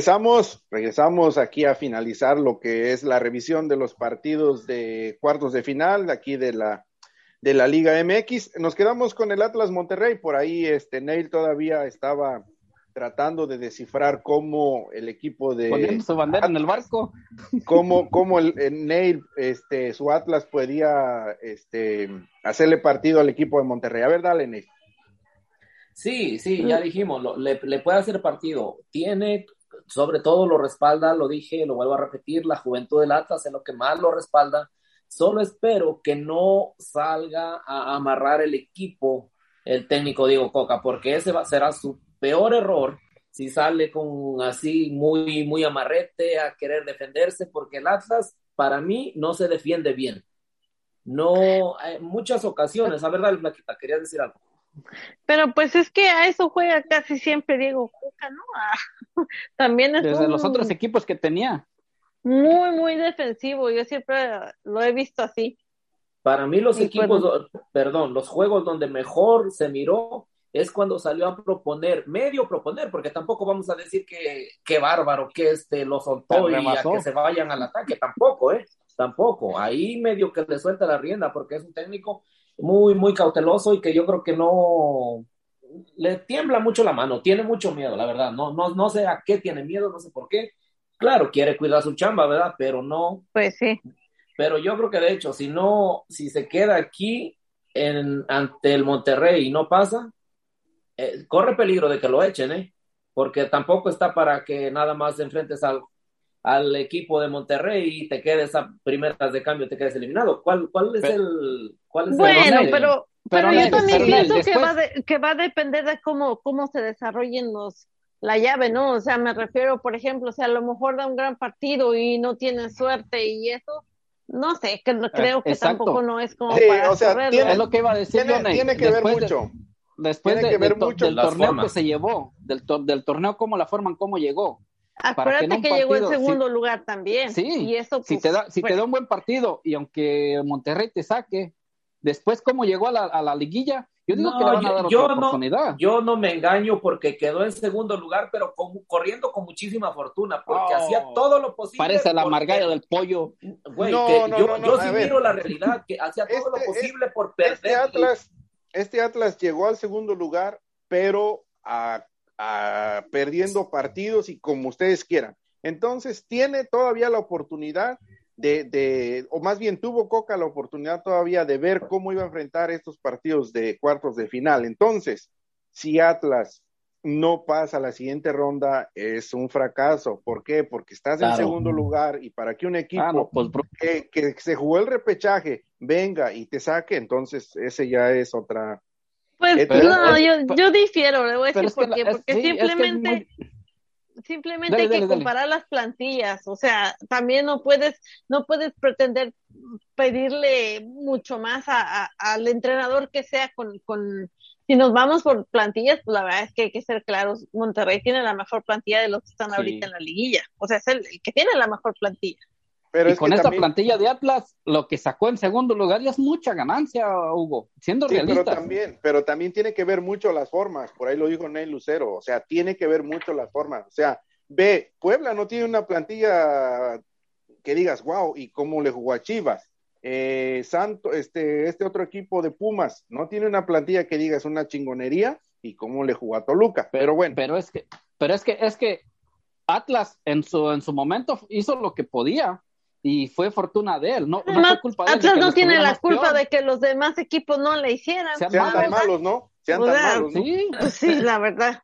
Regresamos, regresamos aquí a finalizar lo que es la revisión de los partidos de cuartos de final aquí de la de la Liga MX. Nos quedamos con el Atlas Monterrey, por ahí este Neil todavía estaba tratando de descifrar cómo el equipo de poniendo su bandera en el barco cómo, cómo el, Neil este su Atlas podía este hacerle partido al equipo de Monterrey. A ver, dale Neil. Sí, sí, ya dijimos, le, le, puede hacer partido. Tiene, sobre todo lo respalda, lo dije, lo vuelvo a repetir, la juventud del Atlas es lo que más lo respalda. Solo espero que no salga a amarrar el equipo el técnico Diego Coca, porque ese va, será su peor error si sale con así muy, muy amarrete a querer defenderse, porque el Atlas para mí no se defiende bien. No, en muchas ocasiones, a ver, dale, Flaquita, quería decir algo. Pero pues es que a eso juega casi siempre Diego Coca, ¿no? también es Desde los otros equipos que tenía. Muy, muy defensivo, yo siempre lo he visto así. Para mí los equipos, perdón, los juegos donde mejor se miró es cuando salió a proponer, medio proponer, porque tampoco vamos a decir que, qué bárbaro, que este lo soltó y a que se vayan al ataque, tampoco, ¿eh? Tampoco. Ahí medio que le suelta la rienda, porque es un técnico muy, muy cauteloso y que yo creo que no le tiembla mucho la mano, tiene mucho miedo, la verdad. No, no, no sé a qué tiene miedo, no sé por qué. Claro, quiere cuidar su chamba, ¿verdad? Pero no. Pues sí. Pero yo creo que de hecho, si no, si se queda aquí en, ante el Monterrey y no pasa, eh, corre peligro de que lo echen, ¿eh? Porque tampoco está para que nada más enfrentes al, al equipo de Monterrey y te quedes a primeras de cambio, te quedes eliminado. ¿Cuál, cuál es el cuál es Bueno, pero, pero, yo también pienso que, va que va a depender de cómo, cómo se desarrollen los la llave, ¿no? O sea, me refiero, por ejemplo, o sea, a lo mejor da un gran partido y no tiene suerte y eso, no sé, que, creo que tampoco no es como para o sea, tiene, es lo que iba a decir tiene, tiene que ver mucho después de, ver mucho del torneo que se llevó, del, del torneo, cómo la forman, cómo llegó. Acuérdate que, llegó en segundo lugar también. Sí, y eso, si, te da, si te da un buen partido y aunque Monterrey te saque, después cómo llegó a la, a la liguilla, yo digo que le van a dar yo, otra oportunidad. No, yo no me engaño porque quedó en segundo lugar, pero corriendo con muchísima fortuna, porque hacía todo lo posible. Parece la amargalla del pollo. Güey, no, no, yo, yo sí miro la realidad, que hacía todo lo este, posible por perder. Este Atlas, este Atlas llegó al segundo lugar, pero a, perdiendo partidos y como ustedes quieran. Entonces tiene todavía la oportunidad de, de, o más bien tuvo Coca la oportunidad todavía de ver cómo iba a enfrentar estos partidos de cuartos de final. Entonces, si Atlas no pasa a la siguiente ronda, es un fracaso. ¿Por qué? Porque estás en segundo lugar y para que un equipo pues, que, que, se jugó el repechaje venga y te saque, entonces ese ya es otra. Pues no, yo, yo difiero, le voy a decir por qué, porque simplemente, simplemente hay que comparar las plantillas, o sea, también no puedes, no puedes pretender pedirle mucho más a, al entrenador que sea con, con, si nos vamos por plantillas, pues la verdad es que hay que ser claros, Monterrey tiene la mejor plantilla de los que están ahorita en la liguilla, o sea, es el que tiene la mejor plantilla. Pero y con esta plantilla de Atlas, lo que sacó en segundo lugar ya es mucha ganancia, Hugo, siendo sí, Pero también, pero también tiene que ver mucho las formas, por ahí lo dijo Ney Lucero, o sea, tiene que ver mucho las formas, o sea, ve, Puebla no tiene una plantilla que digas, wow, y cómo le jugó a Chivas. Eh, Santo, este, este otro equipo de Pumas no tiene una plantilla que digas una chingonería y cómo le jugó a Toluca, pero bueno. Pero es que, pero es que, es que Atlas en su, en su momento hizo lo que podía y fue fortuna de él, no, no fue culpa de él. Atlas no tiene la culpa de que los demás equipos no le hicieran. Sean, tan malos, ¿no? Sean tan malos, ¿no? Sí, sí, la verdad.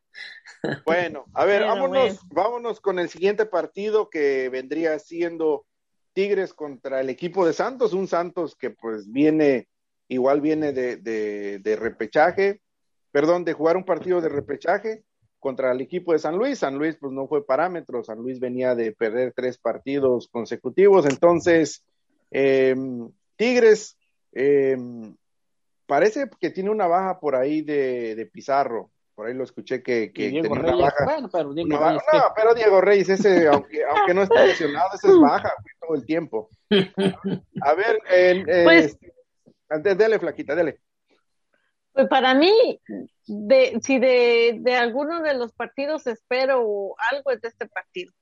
Bueno, a ver, vámonos, vámonos con el siguiente partido que vendría siendo Tigres contra el equipo de Santos, un Santos que pues viene, igual viene de, de, de repechaje, perdón, de jugar un partido de repechaje, contra el equipo de San Luis. San Luis pues no fue parámetro, San Luis venía de perder tres partidos consecutivos, entonces em, Tigres em, parece que tiene una baja por ahí de, Pizarro, por ahí lo escuché que, que Diego Reyes, una baja. Bueno, pero Diego Reyes, no, pero Diego Reyes, ese, aunque, aunque no está lesionado, ese es baja todo el tiempo. A ver, eh, pues, dele, flaquita, dele. Pues para mí, de, si de, de alguno de los partidos espero algo es de este partido.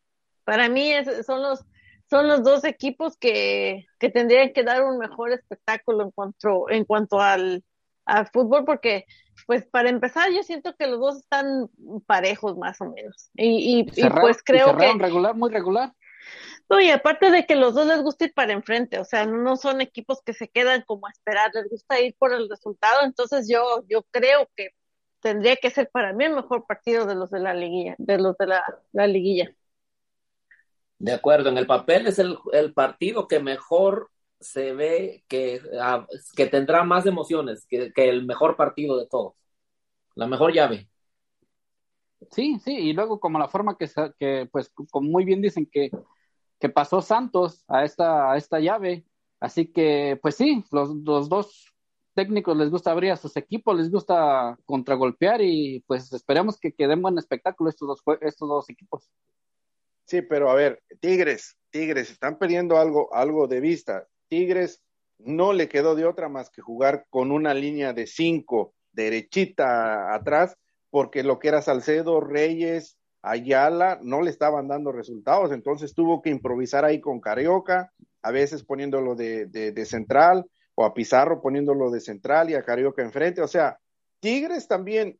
Para mí es, son los son los dos equipos que, que tendrían que dar un mejor espectáculo en cuanto en cuanto al, al fútbol porque pues para empezar yo siento que los dos están parejos más o menos y, y, pues creo que regular muy regular no, y aparte de que los dos les gusta ir para enfrente, o sea, no son equipos que se quedan como a esperar, les gusta ir por el resultado, entonces yo, yo creo que tendría que ser para mí el mejor partido de los de la liguilla, de los de la, liguilla. De acuerdo, en el papel es el, partido que mejor se ve que, ah, que tendrá más emociones que, que el mejor partido de todos, la mejor llave. Sí, sí, y luego como la forma que, que pues como muy bien dicen que que pasó Santos a esta, a esta llave. Así que, pues sí, los, los dos técnicos les gusta abrir a sus equipos, les gusta contragolpear y pues esperemos que queden buen espectáculo estos dos, estos dos equipos. Sí, pero a ver, Tigres, Tigres, están perdiendo algo, algo de vista. Tigres no le quedó de otra más que jugar con una línea de cinco derechita atrás, porque lo que era Salcedo, Reyes, Ayala no le estaban dando resultados, entonces tuvo que improvisar ahí con Carioca, a veces poniéndolo de, central, o a Pizarro poniéndolo de central y a Carioca enfrente. O sea, Tigres también,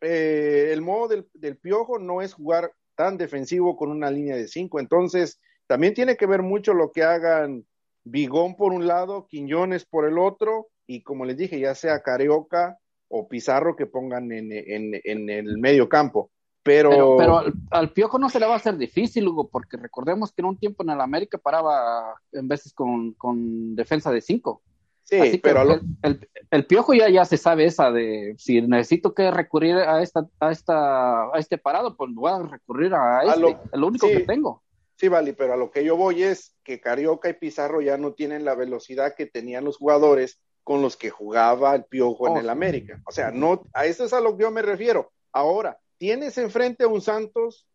eh, el modo del, piojo no es jugar tan defensivo con una línea de cinco, entonces también tiene que ver mucho lo que hagan Bigón por un lado, Quiñones por el otro, y como les dije, ya sea Carioca o Pizarro que pongan en, en el medio campo. Pero, pero, al, Piojo no se le va a hacer difícil, Hugo, porque recordemos que en un tiempo en el América paraba en veces con, con defensa de cinco. Sí, pero el, el, Piojo ya, ya se sabe esa de si necesito que recurrir a esta, a esta, a este parado, pues voy a recurrir a este, lo, el único que tengo. Sí, vale, pero a lo que yo voy es que Carioca y Pizarro ya no tienen la velocidad que tenían los jugadores con los que jugaba el Piojo en oh, el América. O sea, no, a eso es a lo que yo me refiero. Ahora, tienes enfrente a un Santos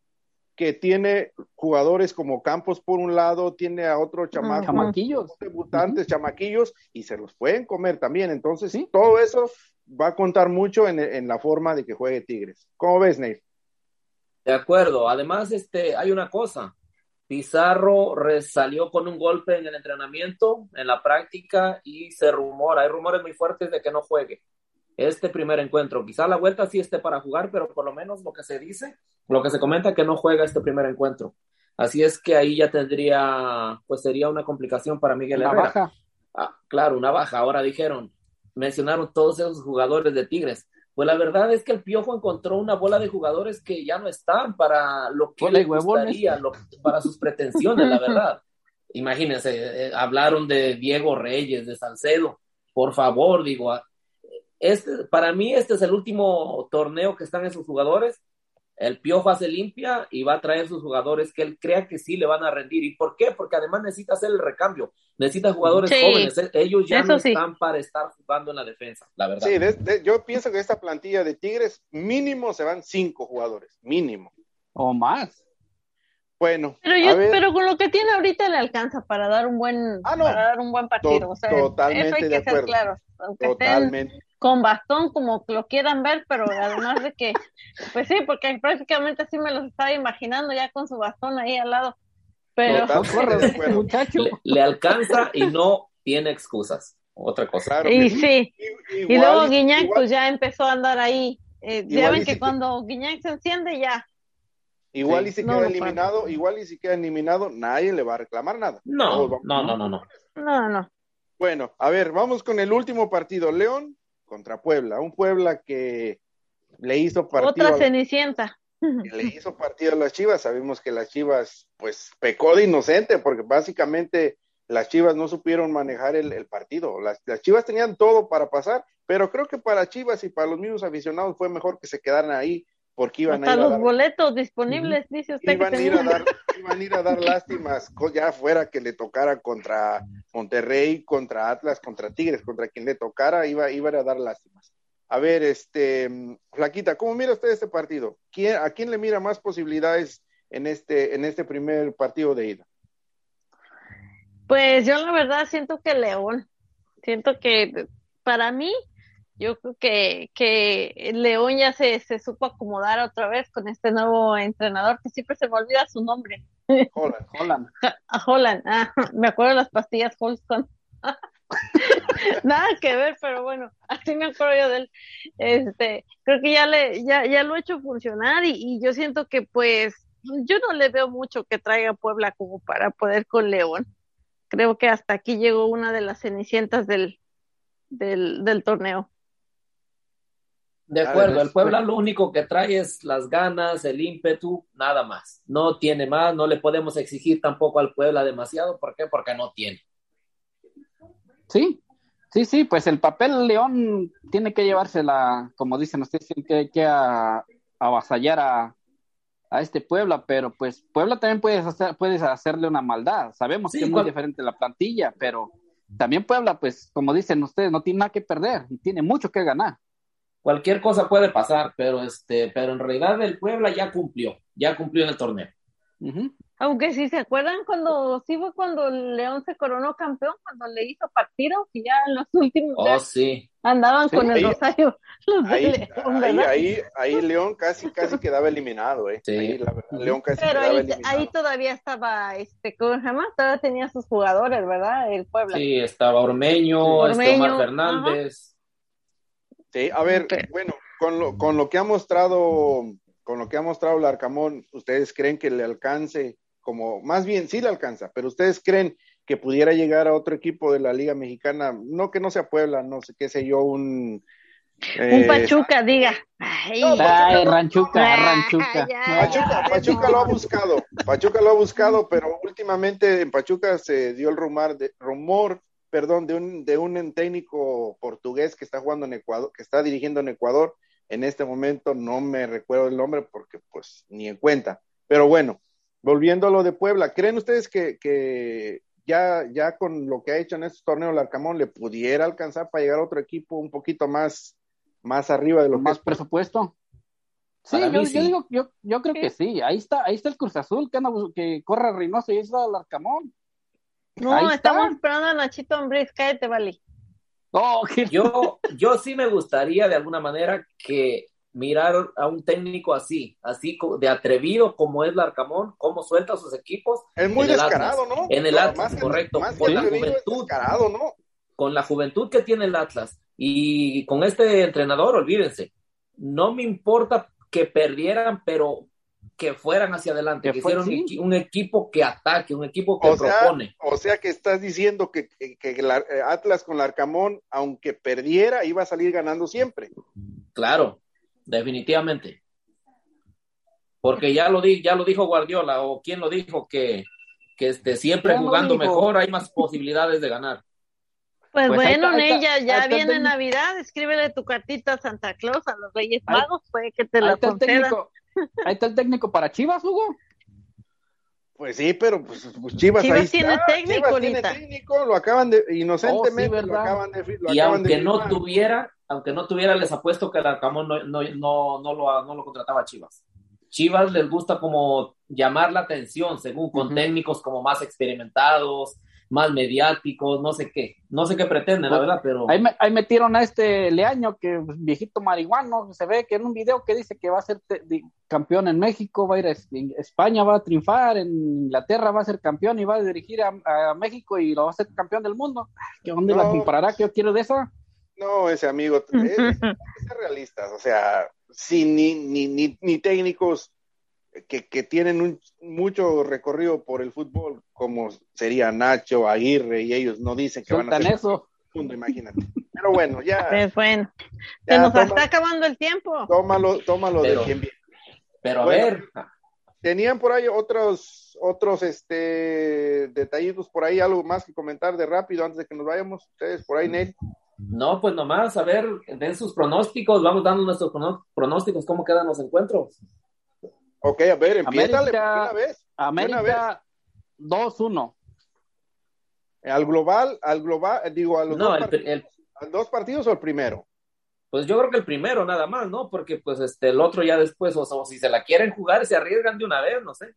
que tiene jugadores como Campos por un lado, tiene a otro chamaco, chamaquillos, debutantes, chamaquillos, y se los pueden comer también. Entonces, ¿Sí? todo eso va a contar mucho en, la forma de que juegue Tigres. ¿Cómo ves, Nate? De acuerdo. Además, este, hay una cosa. Pizarro salió con un golpe en el entrenamiento, en la práctica, y se rumora, hay rumores muy fuertes de que no juegue este primer encuentro. Quizá la vuelta sí esté para jugar, pero por lo menos lo que se dice, lo que se comenta que no juega este primer encuentro. Así es que ahí ya tendría, pues sería una complicación para Miguel una Baja. Ah, claro, una baja. Ahora dijeron, mencionaron todos esos jugadores de Tigres. Pues la verdad es que el Piojo encontró una bola de jugadores que ya no están para lo que le gustaría, para sus pretensiones, la verdad. Imagínense, eh, hablaron de Diego Reyes, de Salcedo. Por favor, digo, este, para mí este es el último torneo que están esos jugadores. El Piojo hace limpia y va a traer sus jugadores que él crea que sí le van a rendir. ¿Y por qué? Porque además necesita hacer el recambio. Necesita jugadores jóvenes. E, ellos ya no están para estar jugando en la defensa, la verdad. Sí, yo pienso que esta plantilla de Tigres mínimo se van cinco jugadores, mínimo. O más. Bueno, pero, pero con lo que tiene ahorita le alcanza para dar un buen, ah, para dar un buen partido. o sea, totalmente eso hay que ser claro. totalmente con bastón, como lo quieran ver, pero además de que, pues sí, porque prácticamente así me los estaba imaginando ya con su bastón ahí al lado. Pero muchacho. Le, alcanza y no tiene excusas. Otra cosa. y sí. y luego Guiñac pues ya empezó a andar ahí. Eh, ya ven que cuando Guiñac se enciende ya. Igual y si queda eliminado, igual y si queda eliminado, nadie le va a reclamar nada. No, no, no, no, no. No, no. Bueno, a ver, vamos con el último partido. León contra Puebla, un Puebla que le hizo partido. Otra cenicienta. le hizo partido a las Chivas, sabemos que las Chivas pues pecó de inocente porque básicamente las Chivas no supieron manejar el, partido, las, Chivas tenían todo para pasar, pero creo que para Chivas y para los mismos aficionados fue mejor que se quedaran ahí porque iban a ir los boletos disponibles, dice usted. Iban, a ir a dar, iban a ir a dar lástimas, ya fuera que le tocara contra Monterrey, contra Atlas, contra Tigres, contra quien le tocara, iba, iban a dar lástimas. A ver, este, Flaquita, ¿cómo mira usted este partido? ¿Quién, ¿A quién le mira más posibilidades en este, en este primer partido de ida? Pues yo la verdad siento que León, siento que para mí yo creo que, que León ya se, se supo acomodar otra vez con este nuevo entrenador que siempre se me olvida su nombre. Holland. Holland. Ah, me acuerdo de las pastillas Holston. Nada que ver, pero bueno, así me acuerdo yo de él. Este, creo que ya le, ya, ya lo he hecho funcionar y, y yo siento que pues yo no le veo mucho que traiga Puebla como para poder con León. Creo que hasta aquí llegó una de las cenicientas del, del, del torneo. De acuerdo, el Puebla lo único que trae es las ganas, el ímpetu, nada más. No tiene más, no le podemos exigir tampoco al Puebla demasiado. ¿Por qué? Porque no tiene. Sí, sí, sí, pues el papel León tiene que llevársela, como dicen ustedes, tiene que, que a, avasallar a, a este Puebla, pero pues Puebla también puedes hacer, puedes hacerle una maldad. Sabemos Sí, que es muy cual- diferente la plantilla, pero también Puebla, pues, como dicen ustedes, no tiene nada que perder y tiene mucho que ganar. Cualquier cosa puede pasar, pero este, pero en realidad el Puebla ya cumplió, ya cumplió en el torneo. Aunque si se acuerdan cuando, sí fue cuando León se coronó campeón, cuando le hizo partido, y ya en los últimos Oh, sí. andaban Sí, con el Rosario. Los Ahí, León, ahí, ¿verdad? ahí, ahí León casi, casi quedaba eliminado, ¿eh? Sí. Ahí, la verdad, León casi Pero quedaba ahí, eliminado. ahí todavía estaba, este, ¿cómo se llama? Todavía tenía sus jugadores, ¿verdad? El Puebla. Sí, estaba Ormeño, Ormeño, este Omar ajá. Sí, a ver, bueno, con lo, con lo que ha mostrado, con lo que ha mostrado el Arcamón, ¿ustedes creen que le alcance como, más bien sí le alcanza, pero ustedes creen que pudiera llegar a otro equipo de la Liga Mexicana, no que no sea Puebla, no sé qué sé yo, un Un eh, Pachuca, diga. Ay, No, Ay, Ranchuca, Ah, Ranchuca. ya. Pachuca, Pachuca lo ha buscado, Pachuca lo ha buscado, pero últimamente en Pachuca se dio el rumor de, rumor, perdón, de un, de un técnico portugués que está jugando en Ecuador, que está dirigiendo en Ecuador. En este momento no me recuerdo el nombre porque pues ni en cuenta. Pero bueno, volviendo a lo de Puebla, ¿creen ustedes que, que ya, ya con lo que ha hecho en estos torneos el Arcamón le pudiera alcanzar para llegar a otro equipo un poquito más, más arriba de lo que más es presupuesto. Sí, yo, mí yo sí. digo, yo, yo creo que sí. Ahí está, ahí está el Cruz Azul que, anda que corre a Reynoso y ahí está el Arcamón. No, Ahí está. estamos esperando a Nachito Ambriz, cállate, vale. Oh, Yo, yo sí me gustaría de alguna manera que mirar a un técnico así, así de atrevido como es Larcamón, cómo suelta a sus equipos Es muy En el descarado, Atlas. ¿no? En el Atlas, que- correcto. Con la juventud. descarado, ¿no? con la juventud que tiene el Atlas y con este entrenador, olvídense, no me importa que perdieran, pero que fueran hacia adelante, Que que fue- hicieran un, equipo que ataque, un equipo que O sea, propone. o sea que estás diciendo que, que, eh, Atlas con el Arcamón, aunque perdiera, iba a salir ganando siempre. Claro, definitivamente. Porque ya lo, di, ya lo dijo Guardiola, o quién lo dijo, que, que este, siempre ¿Quién lo jugando mejor hay más posibilidades de ganar. Pues, Pues ahí bueno, está, ahí está, Ney, ya, viene técnico. Navidad, escríbele tu cartita a Santa Claus, a los Reyes Magos, puede que te la concedan. técnico. Ahí está el técnico para Chivas, Hugo. Pues sí, pero pues, pues Chivas, Chivas ahí tiene está. técnico Chivas tiene ahorita. técnico, lo acaban de, inocentemente, Oh, sí, lo ¿verdad? acaban de, lo Y acaban de aunque no tuviera, aunque no tuviera, les apuesto que el Arcamón no, no, no, no lo, no lo contrataba a Chivas. Chivas les gusta como llamar la atención, según con técnicos como más experimentados, más mediáticos, no sé qué, no sé qué pretenden, la Pues, verdad, pero Ahí, me- ahí metieron a este Leaño, que pues, viejito marihuano, se ve que en un video que dice que va a ser campeón en México, va a ir a Es- en España, va a triunfar, en Inglaterra va a ser campeón y va a dirigir a, a México y lo va a ser campeón del mundo. ¿Qué dónde la comparará? ¿Qué yo quiero de esa? No, ese amigo, es, hay que ser realistas, o sea, sin ni, ni, ni, ni técnicos que, que tienen un, mucho recorrido por el fútbol, como sería Nacho, Aguirre, y ellos no dicen que van a ser eso. mundo, imagínate. Pero bueno, ya, Pues bueno, ya se nos toma- está acabando el tiempo. tómalo, tómalo Pero- de quien viene. pero a Bueno. ver, Tenían por ahí otros, otros este, detallitos por ahí, algo más que comentar de rápido antes de que nos vayamos. Ustedes por ahí, Nel. no, pues nomás, a ver, den sus pronósticos, vamos dando nuestros pronósticos, cómo quedan los encuentros. Ok, a ver, América- de una vez. América 2-1. Al global, al global, digo, a los, No, dos, el, partidos, el- ¿a los dos partidos o el primero. pues yo creo que el primero nada más, ¿no? Porque pues este, el otro ya después, o, sea, o si se la quieren jugar, se arriesgan de una vez, no sé.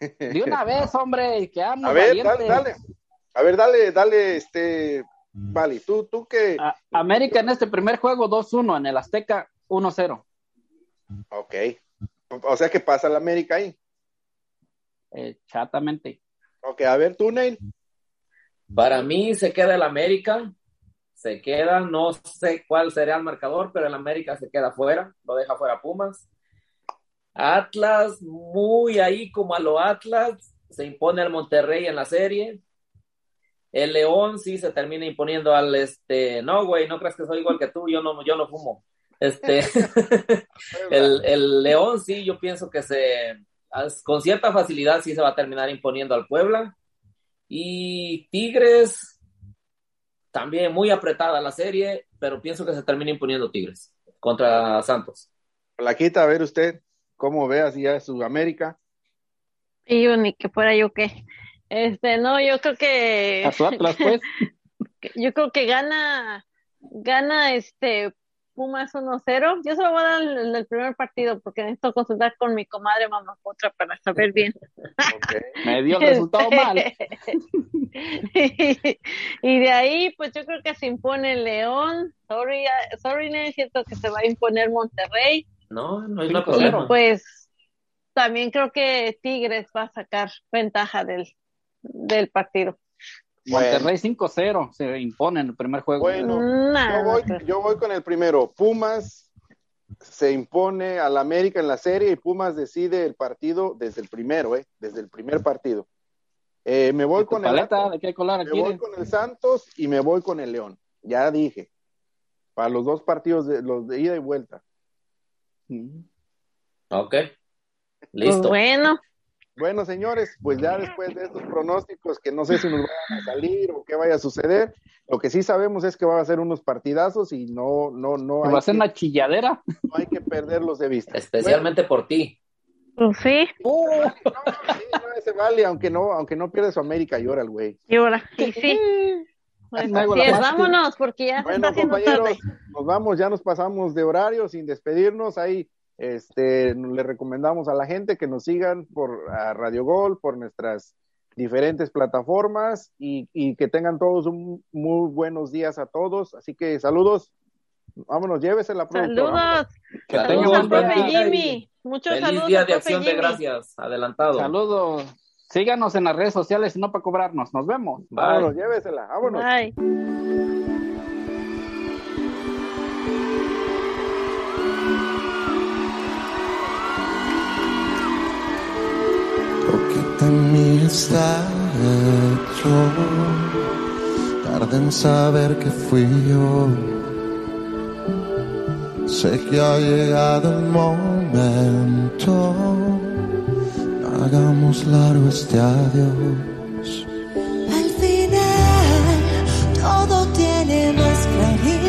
De una vez, hombre, que amo A ver, dale, dale. A ver, dale, dale, este, Vale, tú, tú que... América en este primer juego 2-1, en el Azteca 1-0. Ok. O sea que pasa el América ahí. Exactamente. Ok, a ver tú, Neil. Para mí se queda el América, se queda, no sé cuál sería el marcador, pero el América se queda fuera, lo deja fuera Pumas. Atlas, muy ahí como a lo Atlas, se impone al Monterrey en la serie. El León sí se termina imponiendo al este, no, güey, no creas que soy igual que tú, yo no, yo no fumo. Este, el, el León sí, yo pienso que se, con cierta facilidad sí se va a terminar imponiendo al Puebla. Y Tigres, también muy apretada la serie, pero pienso que se termina imponiendo Tigres contra Santos. Plaquita, a ver usted, ¿cómo ve así a Sudamérica? Y yo ni que fuera yo qué. Este, no, yo creo que. Atlas, pues. yo creo que gana, gana este Pumas 1-0. Yo se lo voy a dar en el primer partido porque necesito consultar con mi comadre Mamapotra para saber bien. Me dio el resultado este, mal. y, de ahí, pues yo creo que se impone León. Sorry, sorry, no es cierto que se va a imponer Monterrey. No, no hay problema. Pues también creo que Tigres va a sacar ventaja del, del partido. Monterrey 5-0 se impone en el primer juego. Bueno, yo, voy, yo voy con el primero. Pumas se impone al América en la serie y Pumas decide el partido desde el primero, ¿eh? Desde el primer partido. Eh, me voy con el me voy con el Santos y me voy con el León. Ya dije. Para los dos partidos de los de ida y vuelta. Ok. Listo. bueno. Bueno, señores, pues ya después de estos pronósticos que no sé si nos van a salir o qué vaya a suceder, lo que sí sabemos es que va a ser unos partidazos y no, no, no. Va a ser una chilladera. No hay que perderlos de vista. Especialmente por ti. Pues sí. Uh, no, sí, no, se vale, aunque no, aunque no pierde su América, llora el güey. Llora, sí, sí. Pues vámonos, porque ya se está haciendo tarde. Nos vamos, ya nos pasamos de horario sin despedirnos. Ahí este, le recomendamos a la gente que nos sigan por Radio Gol, por nuestras diferentes plataformas y, que tengan todos un muy buenos días a todos. Así que saludos. Vámonos, llévese la Saludos. Que saludos, profe Jimmy. Muchos Feliz saludos. día de acción de gracias. Adelantado. Saludos. Síganos en las redes sociales y no para cobrarnos. Nos vemos. Vámonos, llévesela. Vámonos. Bye. Está hecho. Tarde en saber que fui yo. Sé que ha llegado el momento. Hagamos largo este adiós. Al final todo tiene más claridad.